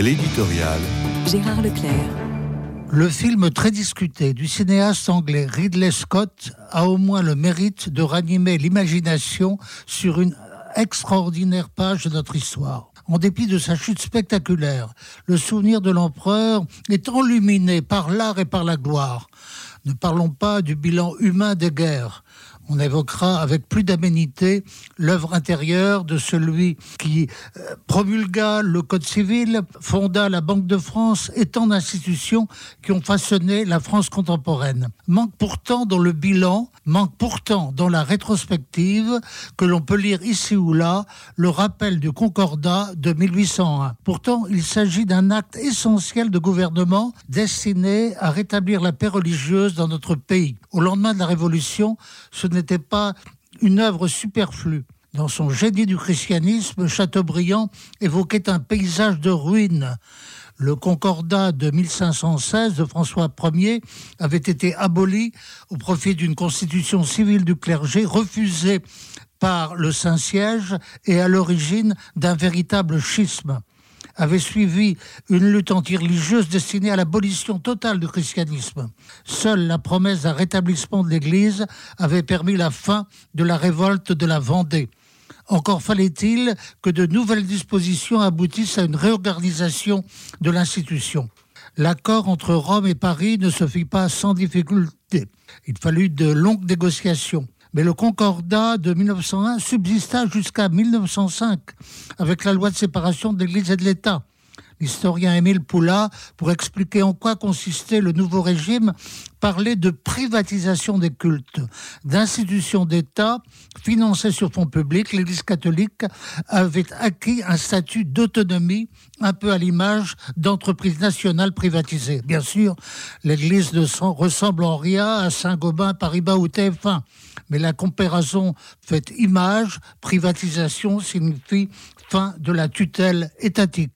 L'éditorial. Gérard Leclerc. Le film très discuté du cinéaste anglais Ridley Scott a au moins le mérite de ranimer l'imagination sur une extraordinaire page de notre histoire. En dépit de sa chute spectaculaire, le souvenir de l'empereur est enluminé par l'art et par la gloire. Ne parlons pas du bilan humain des guerres. On évoquera avec plus d'aménité l'œuvre intérieure de celui qui euh, promulgua le Code civil, fonda la Banque de France et tant d'institutions qui ont façonné la France contemporaine. Manque pourtant dans le bilan, manque pourtant dans la rétrospective que l'on peut lire ici ou là le rappel du Concordat de 1801. Pourtant, il s'agit d'un acte essentiel de gouvernement destiné à rétablir la paix religieuse dans notre pays. Au lendemain de la Révolution, ce n'était pas une œuvre superflue. Dans son génie du christianisme, Chateaubriand évoquait un paysage de ruines. Le concordat de 1516 de François Ier avait été aboli au profit d'une constitution civile du clergé refusée par le Saint-Siège et à l'origine d'un véritable schisme avait suivi une lutte anti-religieuse destinée à l'abolition totale du christianisme. Seule la promesse d'un rétablissement de l'Église avait permis la fin de la révolte de la Vendée. Encore fallait-il que de nouvelles dispositions aboutissent à une réorganisation de l'institution. L'accord entre Rome et Paris ne se fit pas sans difficulté. Il fallut de longues négociations mais le Concordat de 1901 subsista jusqu'à 1905 avec la loi de séparation de l'Église et de l'État. L'historien Émile Poula, pour expliquer en quoi consistait le nouveau régime, parlait de privatisation des cultes, d'institutions d'État financées sur fonds publics. L'Église catholique avait acquis un statut d'autonomie, un peu à l'image d'entreprises nationales privatisées. Bien sûr, l'Église ne ressemble en rien à Saint-Gobain, Paribas ou TF1, mais la comparaison faite image, privatisation signifie fin de la tutelle étatique.